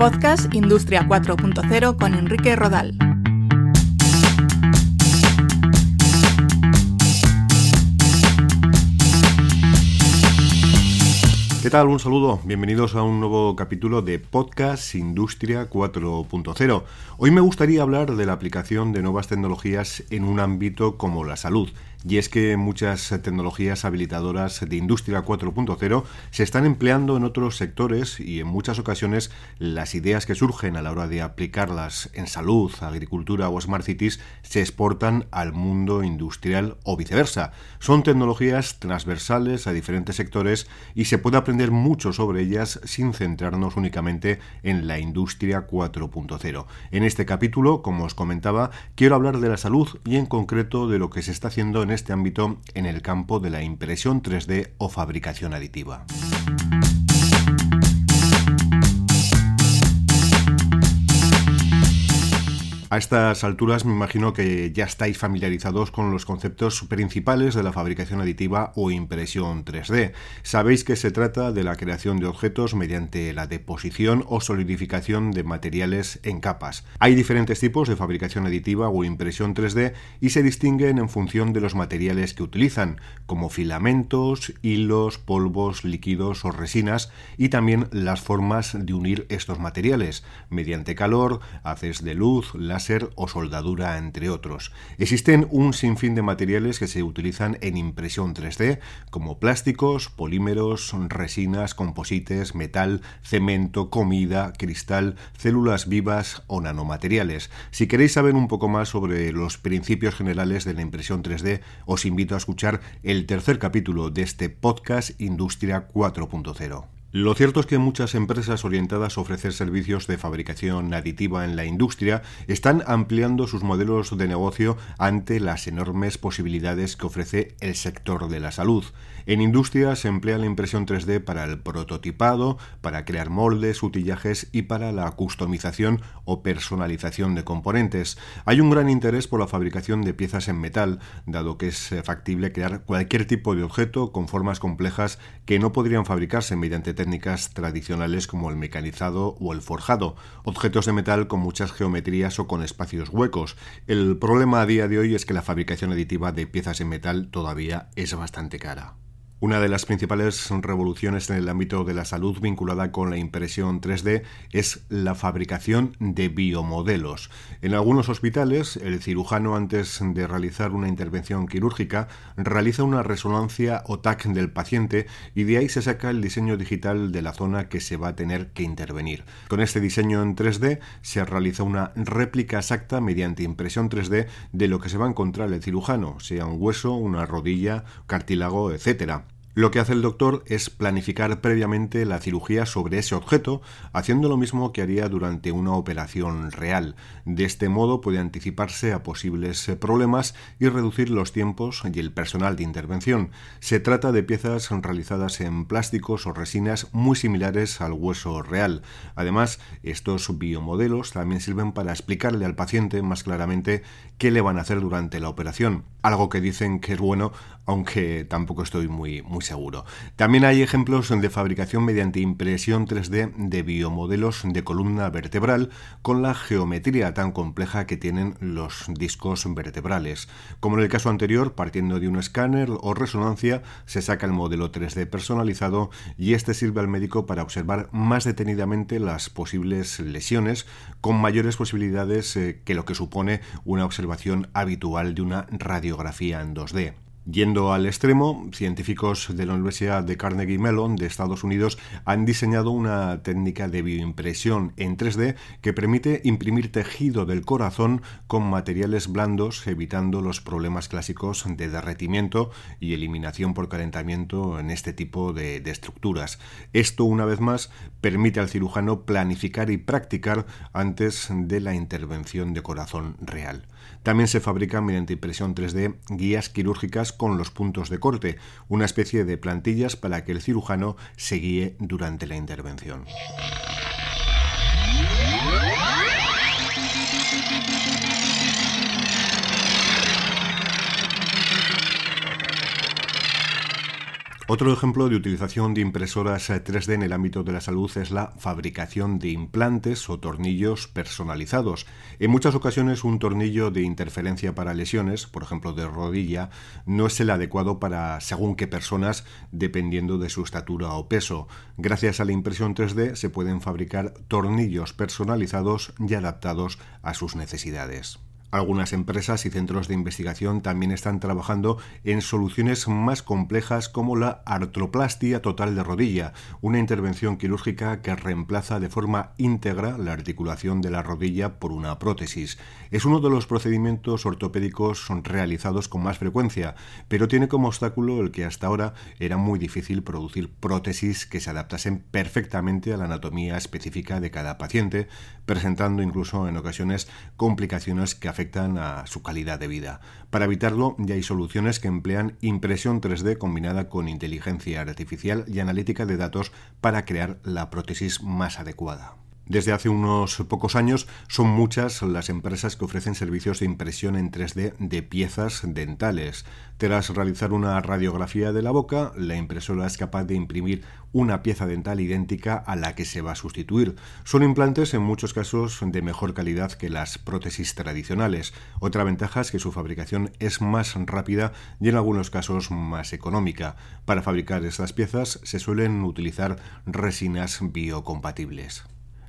Podcast Industria 4.0 con Enrique Rodal. ¿Qué tal? Un saludo. Bienvenidos a un nuevo capítulo de Podcast Industria 4.0. Hoy me gustaría hablar de la aplicación de nuevas tecnologías en un ámbito como la salud y es que muchas tecnologías habilitadoras de Industria 4.0 se están empleando en otros sectores y en muchas ocasiones las ideas que surgen a la hora de aplicarlas en salud, agricultura o smart cities se exportan al mundo industrial o viceversa. Son tecnologías transversales a diferentes sectores y se puede aprender mucho sobre ellas sin centrarnos únicamente en la Industria 4.0. En este capítulo, como os comentaba, quiero hablar de la salud y en concreto de lo que se está haciendo en este ámbito en el campo de la impresión 3D o fabricación aditiva. A estas alturas me imagino que ya estáis familiarizados con los conceptos principales de la fabricación aditiva o impresión 3D. Sabéis que se trata de la creación de objetos mediante la deposición o solidificación de materiales en capas. Hay diferentes tipos de fabricación aditiva o impresión 3D y se distinguen en función de los materiales que utilizan, como filamentos, hilos, polvos, líquidos o resinas, y también las formas de unir estos materiales, mediante calor, haces de luz, las o soldadura, entre otros. Existen un sinfín de materiales que se utilizan en impresión 3D, como plásticos, polímeros, resinas, composites, metal, cemento, comida, cristal, células vivas o nanomateriales. Si queréis saber un poco más sobre los principios generales de la impresión 3D, os invito a escuchar el tercer capítulo de este podcast Industria 4.0. Lo cierto es que muchas empresas orientadas a ofrecer servicios de fabricación aditiva en la industria están ampliando sus modelos de negocio ante las enormes posibilidades que ofrece el sector de la salud. En industria se emplea la impresión 3D para el prototipado, para crear moldes, utillajes y para la customización o personalización de componentes. Hay un gran interés por la fabricación de piezas en metal, dado que es factible crear cualquier tipo de objeto con formas complejas que no podrían fabricarse mediante técnicas tradicionales como el mecanizado o el forjado, objetos de metal con muchas geometrías o con espacios huecos. El problema a día de hoy es que la fabricación aditiva de piezas en metal todavía es bastante cara. Una de las principales revoluciones en el ámbito de la salud vinculada con la impresión 3D es la fabricación de biomodelos. En algunos hospitales, el cirujano antes de realizar una intervención quirúrgica realiza una resonancia o TAC del paciente y de ahí se saca el diseño digital de la zona que se va a tener que intervenir. Con este diseño en 3D se realiza una réplica exacta mediante impresión 3D de lo que se va a encontrar el cirujano, sea un hueso, una rodilla, cartílago, etc. Lo que hace el doctor es planificar previamente la cirugía sobre ese objeto, haciendo lo mismo que haría durante una operación real. De este modo puede anticiparse a posibles problemas y reducir los tiempos y el personal de intervención. Se trata de piezas realizadas en plásticos o resinas muy similares al hueso real. Además, estos biomodelos también sirven para explicarle al paciente más claramente qué le van a hacer durante la operación, algo que dicen que es bueno, aunque tampoco estoy muy, muy seguro. También hay ejemplos de fabricación mediante impresión 3D de biomodelos de columna vertebral con la geometría tan compleja que tienen los discos vertebrales. Como en el caso anterior, partiendo de un escáner o resonancia, se saca el modelo 3D personalizado y este sirve al médico para observar más detenidamente las posibles lesiones con mayores posibilidades eh, que lo que supone una observación habitual de una radiografía en 2D. Yendo al extremo, científicos de la Universidad de Carnegie Mellon de Estados Unidos han diseñado una técnica de bioimpresión en 3D que permite imprimir tejido del corazón con materiales blandos, evitando los problemas clásicos de derretimiento y eliminación por calentamiento en este tipo de, estructuras. Esto, una vez más, permite al cirujano planificar y practicar antes de la intervención de corazón real. También se fabrican mediante impresión 3D guías quirúrgicas con los puntos de corte, una especie de plantillas para que el cirujano se guíe durante la intervención. Otro ejemplo de utilización de impresoras 3D en el ámbito de la salud es la fabricación de implantes o tornillos personalizados. En muchas ocasiones un tornillo de interferencia para lesiones, por ejemplo de rodilla, no es el adecuado para según qué personas dependiendo de su estatura o peso. Gracias a la impresión 3D se pueden fabricar tornillos personalizados y adaptados a sus necesidades. Algunas empresas y centros de investigación también están trabajando en soluciones más complejas como la artroplastia total de rodilla, una intervención quirúrgica que reemplaza de forma íntegra la articulación de la rodilla por una prótesis. Es uno de los procedimientos ortopédicos realizados con más frecuencia, pero tiene como obstáculo el que hasta ahora era muy difícil producir prótesis que se adaptasen perfectamente a la anatomía específica de cada paciente, presentando incluso en ocasiones complicaciones que afectan afectan a su calidad de vida. Para evitarlo, ya hay soluciones que emplean impresión 3D combinada con inteligencia artificial y analítica de datos para crear la prótesis más adecuada. Desde hace unos pocos años son muchas las empresas que ofrecen servicios de impresión en 3D de piezas dentales. Tras realizar una radiografía de la boca, la impresora es capaz de imprimir una pieza dental idéntica a la que se va a sustituir. Son implantes en muchos casos de mejor calidad que las prótesis tradicionales. Otra ventaja es que su fabricación es más rápida y en algunos casos más económica. Para fabricar estas piezas se suelen utilizar resinas biocompatibles.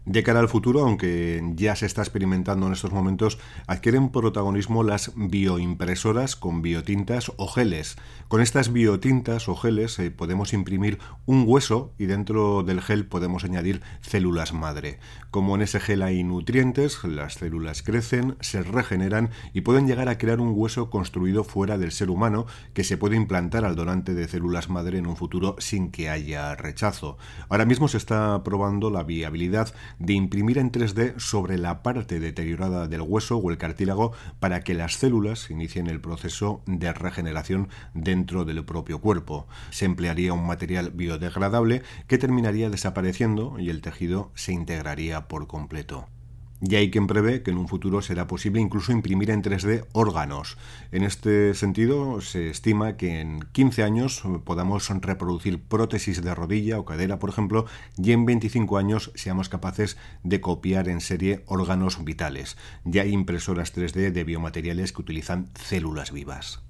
De cara al futuro, aunque ya se está experimentando en estos momentos, adquieren protagonismo las bioimpresoras con biotintas o geles. Con estas biotintas o geles eh, podemos imprimir un hueso y dentro del gel podemos añadir células madre. Como en ese gel hay nutrientes, las células crecen, se regeneran y pueden llegar a crear un hueso construido fuera del ser humano que se puede implantar al donante de células madre en un futuro sin que haya rechazo. Ahora mismo se está probando la viabilidad de imprimir en 3D sobre la parte deteriorada del hueso o el cartílago para que las células inicien el proceso de regeneración dentro del propio cuerpo. Se emplearía un material biodegradable que terminaría desapareciendo y el tejido se integraría por completo. Y hay quien prevé que en un futuro será posible incluso imprimir en 3D órganos. En este sentido, se estima que en 15 años podamos reproducir prótesis de rodilla o cadera, por ejemplo, y en 25 años seamos capaces de copiar en serie órganos vitales. Ya hay impresoras 3D de biomateriales que utilizan células vivas.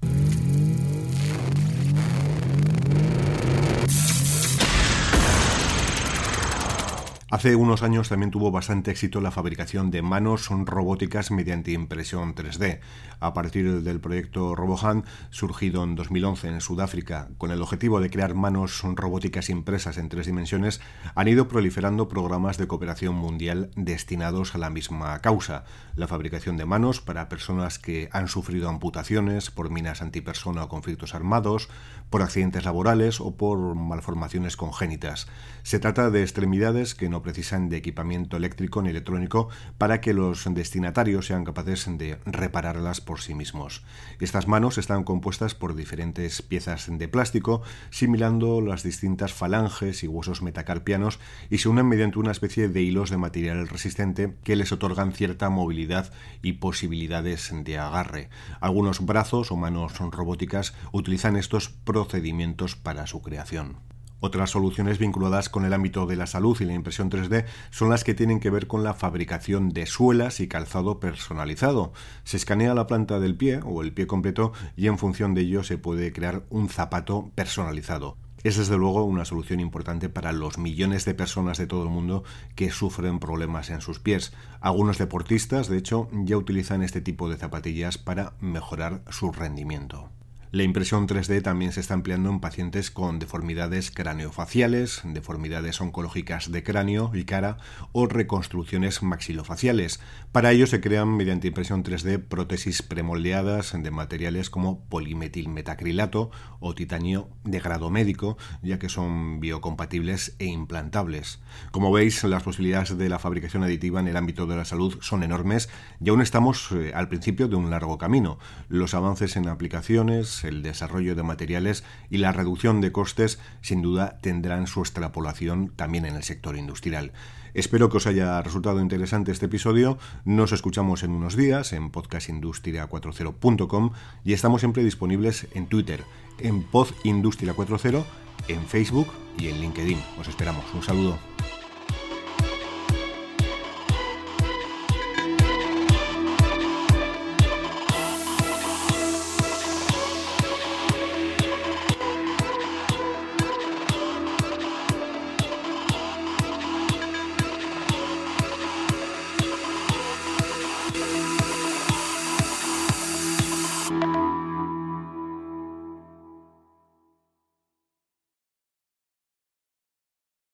Hace unos años también tuvo bastante éxito la fabricación de manos robóticas mediante impresión 3D. A partir del proyecto RoboHand, surgido en 2011 en Sudáfrica, con el objetivo de crear manos robóticas impresas en tres dimensiones, han ido proliferando programas de cooperación mundial destinados a la misma causa, la fabricación de manos para personas que han sufrido amputaciones por minas antipersona o conflictos armados, por accidentes laborales o por malformaciones congénitas. Se trata de extremidades que no precisan de equipamiento eléctrico ni electrónico para que los destinatarios sean capaces de repararlas por sí mismos. Estas manos están compuestas por diferentes piezas de plástico, similando las distintas falanges y huesos metacarpianos y se unen mediante una especie de hilos de material resistente que les otorgan cierta movilidad y posibilidades de agarre. Algunos brazos o manos robóticas utilizan estos procedimientos para su creación. Otras soluciones vinculadas con el ámbito de la salud y la impresión 3D son las que tienen que ver con la fabricación de suelas y calzado personalizado. Se escanea la planta del pie o el pie completo y en función de ello se puede crear un zapato personalizado. Es desde luego una solución importante para los millones de personas de todo el mundo que sufren problemas en sus pies. Algunos deportistas, de hecho, ya utilizan este tipo de zapatillas para mejorar su rendimiento. La impresión 3D también se está empleando en pacientes con deformidades craneofaciales, deformidades oncológicas de cráneo y cara o reconstrucciones maxilofaciales. Para ello se crean mediante impresión 3D prótesis premoldeadas de materiales como polimetilmetacrilato o titanio de grado médico, ya que son biocompatibles e implantables. Como veis, las posibilidades de la fabricación aditiva en el ámbito de la salud son enormes y aún estamos eh, al principio de un largo camino. Los avances en aplicaciones, el desarrollo de materiales y la reducción de costes sin duda tendrán su extrapolación también en el sector industrial. Espero que os haya resultado interesante este episodio. Nos escuchamos en unos días en podcastindustria40.com y estamos siempre disponibles en Twitter, en podindustria40 en Facebook y en LinkedIn. Os esperamos. Un saludo.